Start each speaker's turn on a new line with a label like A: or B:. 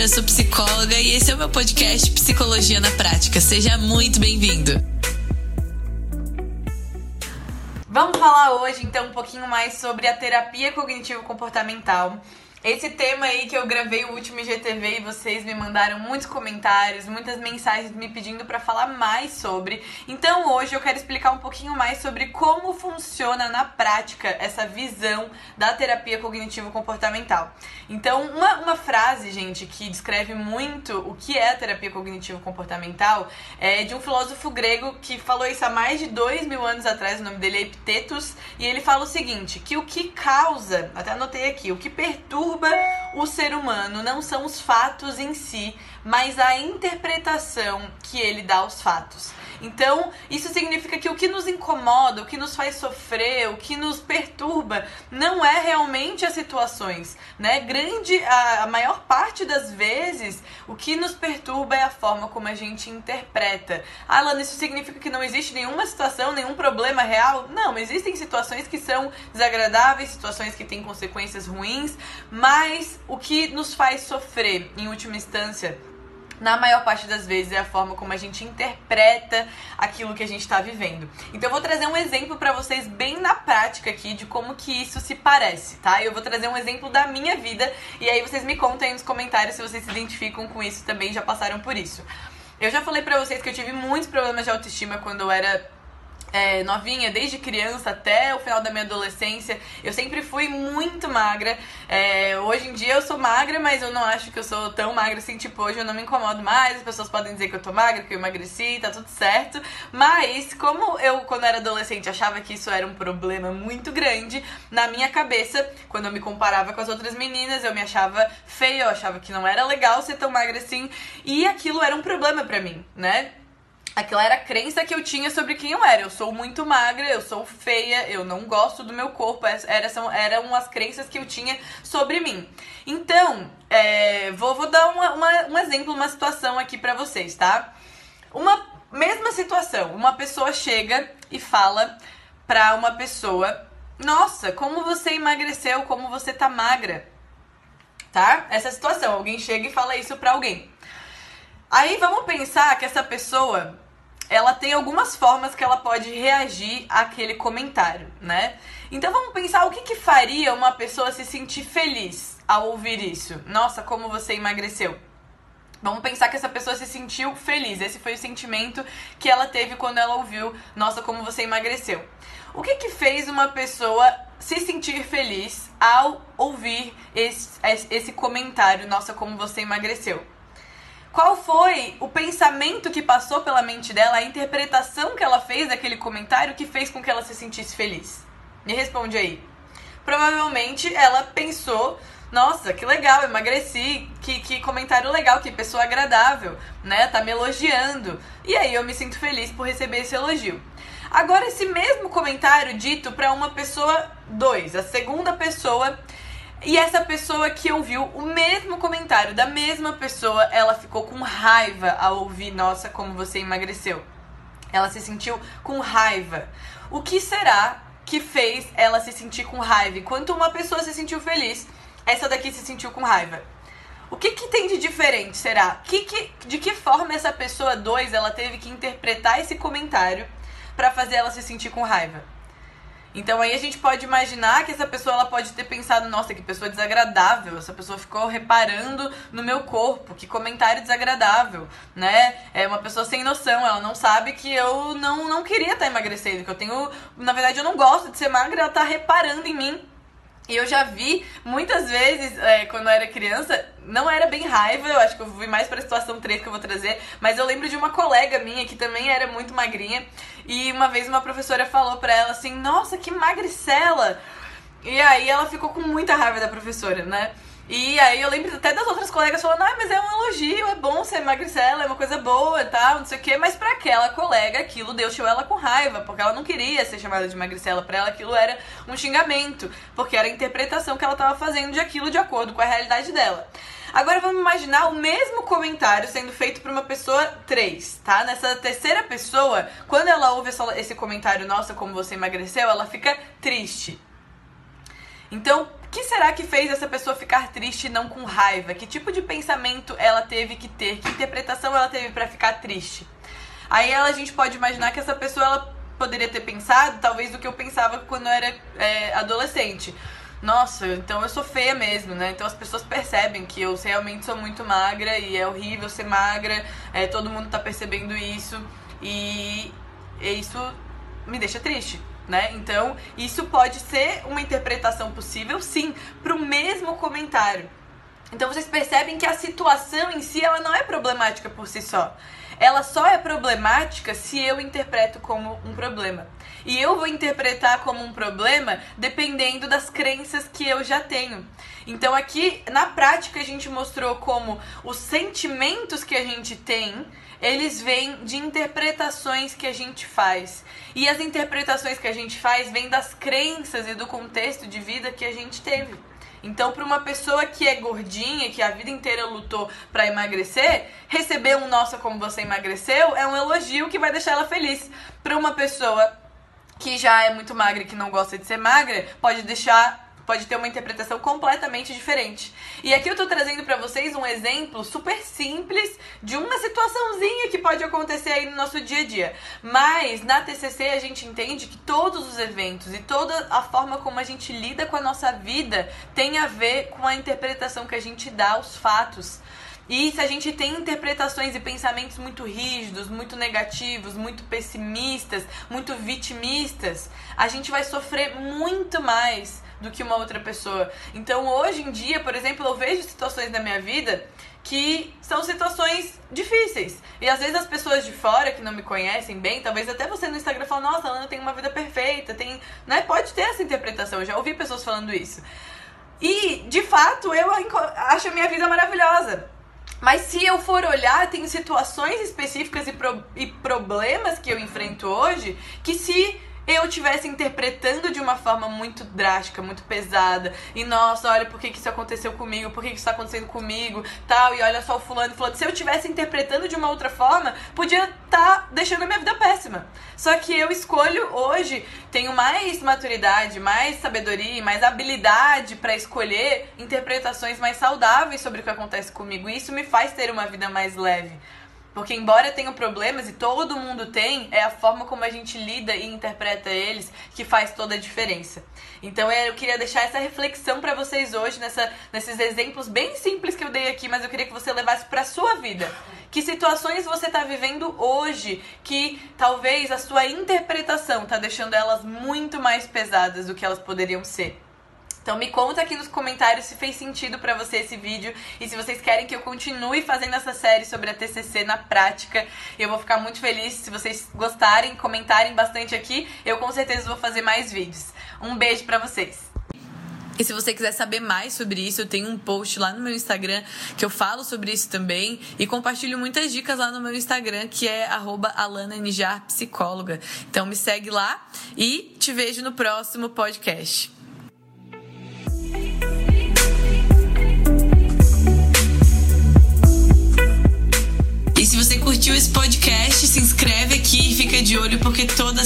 A: eu sou psicóloga e esse é o meu podcast Psicologia na Prática. Seja muito bem-vindo.
B: Vamos falar hoje então um pouquinho mais sobre a terapia cognitivo comportamental. Esse tema aí que eu gravei o último IGTV e vocês me mandaram muitos comentários, muitas mensagens me pedindo para falar mais sobre. Então hoje eu quero explicar um pouquinho mais sobre como funciona na prática essa visão da terapia cognitivo-comportamental. Então, uma, uma frase, gente, que descreve muito o que é a terapia cognitivo-comportamental é de um filósofo grego que falou isso há mais de dois mil anos atrás, o nome dele é Epitetus, e ele fala o seguinte: que o que causa, até anotei aqui, o que perturba perturba o ser humano não são os fatos em si, mas a interpretação que ele dá aos fatos. Então, isso significa que o que nos incomoda, o que nos faz sofrer, o que nos perturba, não é realmente as situações, né? Grande, a, a maior parte das vezes, o que nos perturba é a forma como a gente interpreta. Ah, Lana, isso significa que não existe nenhuma situação, nenhum problema real? Não, existem situações que são desagradáveis, situações que têm consequências ruins, mas o que nos faz sofrer, em última instância, na maior parte das vezes é a forma como a gente interpreta aquilo que a gente está vivendo. Então eu vou trazer um exemplo para vocês bem na prática aqui de como que isso se parece, tá? Eu vou trazer um exemplo da minha vida e aí vocês me contem aí nos comentários se vocês se identificam com isso também, já passaram por isso. Eu já falei pra vocês que eu tive muitos problemas de autoestima quando eu era é, novinha, desde criança até o final da minha adolescência, eu sempre fui muito magra. É, hoje em dia eu sou magra, mas eu não acho que eu sou tão magra assim. Tipo, hoje eu não me incomodo mais. As pessoas podem dizer que eu tô magra, que eu emagreci, tá tudo certo. Mas, como eu, quando era adolescente, achava que isso era um problema muito grande, na minha cabeça, quando eu me comparava com as outras meninas, eu me achava feia, eu achava que não era legal ser tão magra assim. E aquilo era um problema para mim, né? Aquela era a crença que eu tinha sobre quem eu era. Eu sou muito magra, eu sou feia, eu não gosto do meu corpo. Era, são, eram as crenças que eu tinha sobre mim. Então, é, vou, vou dar uma, uma, um exemplo, uma situação aqui pra vocês, tá? Uma mesma situação. Uma pessoa chega e fala pra uma pessoa: Nossa, como você emagreceu, como você tá magra. Tá? Essa situação. Alguém chega e fala isso pra alguém. Aí vamos pensar que essa pessoa, ela tem algumas formas que ela pode reagir àquele comentário, né? Então vamos pensar o que, que faria uma pessoa se sentir feliz ao ouvir isso. Nossa, como você emagreceu. Vamos pensar que essa pessoa se sentiu feliz. Esse foi o sentimento que ela teve quando ela ouviu, nossa, como você emagreceu. O que que fez uma pessoa se sentir feliz ao ouvir esse, esse comentário, nossa, como você emagreceu? Qual foi o pensamento que passou pela mente dela, a interpretação que ela fez daquele comentário que fez com que ela se sentisse feliz? Me responde aí. Provavelmente ela pensou nossa, que legal, emagreci, que, que comentário legal, que pessoa agradável, né? Tá me elogiando. E aí eu me sinto feliz por receber esse elogio. Agora, esse mesmo comentário dito para uma pessoa 2, a segunda pessoa e essa pessoa que ouviu o mesmo comentário da mesma pessoa, ela ficou com raiva ao ouvir, nossa, como você emagreceu. Ela se sentiu com raiva. O que será que fez ela se sentir com raiva? Enquanto uma pessoa se sentiu feliz, essa daqui se sentiu com raiva. O que, que tem de diferente, será? Que, que, de que forma essa pessoa 2 ela teve que interpretar esse comentário para fazer ela se sentir com raiva? Então aí a gente pode imaginar que essa pessoa ela pode ter pensado, nossa, que pessoa desagradável, essa pessoa ficou reparando no meu corpo, que comentário desagradável, né? É uma pessoa sem noção, ela não sabe que eu não, não queria estar emagrecendo, que eu tenho, na verdade eu não gosto de ser magra, ela tá reparando em mim. E eu já vi muitas vezes, é, quando eu era criança, não era bem raiva, eu acho que eu fui mais pra situação 3 que eu vou trazer, mas eu lembro de uma colega minha que também era muito magrinha, e uma vez uma professora falou pra ela assim: Nossa, que magricela! E aí ela ficou com muita raiva da professora, né? E aí eu lembro até das outras colegas falando, ah, mas é um elogio, é bom ser magricela, é uma coisa boa e tal, não sei o quê. Mas pra aquela colega, aquilo deixou ela com raiva, porque ela não queria ser chamada de magricela. Pra ela aquilo era um xingamento, porque era a interpretação que ela tava fazendo de aquilo de acordo com a realidade dela. Agora vamos imaginar o mesmo comentário sendo feito por uma pessoa 3, tá? Nessa terceira pessoa, quando ela ouve esse comentário, nossa, como você emagreceu, ela fica triste. Então, que será que fez essa pessoa ficar triste e não com raiva? Que tipo de pensamento ela teve que ter? Que interpretação ela teve para ficar triste? Aí ela, a gente pode imaginar que essa pessoa ela poderia ter pensado, talvez, do que eu pensava quando eu era é, adolescente. Nossa, então eu sou feia mesmo, né? Então as pessoas percebem que eu realmente sou muito magra e é horrível ser magra, é, todo mundo tá percebendo isso e isso me deixa triste né? Então, isso pode ser uma interpretação possível, sim, para o mesmo comentário. Então, vocês percebem que a situação em si ela não é problemática por si só. Ela só é problemática se eu interpreto como um problema. E eu vou interpretar como um problema dependendo das crenças que eu já tenho. Então, aqui na prática, a gente mostrou como os sentimentos que a gente tem eles vêm de interpretações que a gente faz. E as interpretações que a gente faz vêm das crenças e do contexto de vida que a gente teve. Então, para uma pessoa que é gordinha, que a vida inteira lutou para emagrecer, receber um nossa como você emagreceu é um elogio que vai deixar ela feliz. Para uma pessoa que já é muito magra e que não gosta de ser magra, pode deixar pode ter uma interpretação completamente diferente. E aqui eu tô trazendo para vocês um exemplo super simples de uma situaçãozinha que pode acontecer aí no nosso dia a dia. Mas na TCC a gente entende que todos os eventos e toda a forma como a gente lida com a nossa vida tem a ver com a interpretação que a gente dá aos fatos. E se a gente tem interpretações e pensamentos muito rígidos, muito negativos, muito pessimistas, muito vitimistas, a gente vai sofrer muito mais do que uma outra pessoa. Então, hoje em dia, por exemplo, eu vejo situações na minha vida que são situações difíceis. E às vezes as pessoas de fora que não me conhecem bem, talvez até você no Instagram fala, nossa, a Lana tem uma vida perfeita, tem. Né? Pode ter essa interpretação, eu já ouvi pessoas falando isso. E, de fato, eu acho a minha vida maravilhosa. Mas se eu for olhar, tem situações específicas e, pro, e problemas que eu enfrento hoje que se eu estivesse interpretando de uma forma muito drástica, muito pesada, e nossa, olha por que, que isso aconteceu comigo, por que, que isso está acontecendo comigo, tal, e olha só o fulano fulano. Se eu estivesse interpretando de uma outra forma, podia estar tá deixando a minha vida péssima. Só que eu escolho hoje, tenho mais maturidade, mais sabedoria mais habilidade para escolher interpretações mais saudáveis sobre o que acontece comigo. E isso me faz ter uma vida mais leve. Porque embora tenham problemas e todo mundo tem, é a forma como a gente lida e interpreta eles que faz toda a diferença. Então eu queria deixar essa reflexão para vocês hoje nessa, nesses exemplos bem simples que eu dei aqui, mas eu queria que você levasse para sua vida. Que situações você está vivendo hoje que talvez a sua interpretação tá deixando elas muito mais pesadas do que elas poderiam ser. Então me conta aqui nos comentários se fez sentido para você esse vídeo e se vocês querem que eu continue fazendo essa série sobre a TCC na prática. Eu vou ficar muito feliz se vocês gostarem, comentarem bastante aqui. Eu com certeza vou fazer mais vídeos. Um beijo para vocês. E se você quiser saber mais sobre isso, eu tenho um post lá no meu Instagram que eu falo sobre isso também e compartilho muitas dicas lá no meu Instagram, que é @alana_psicóloga. Então me segue lá e te vejo no próximo podcast. Fica de olho porque toda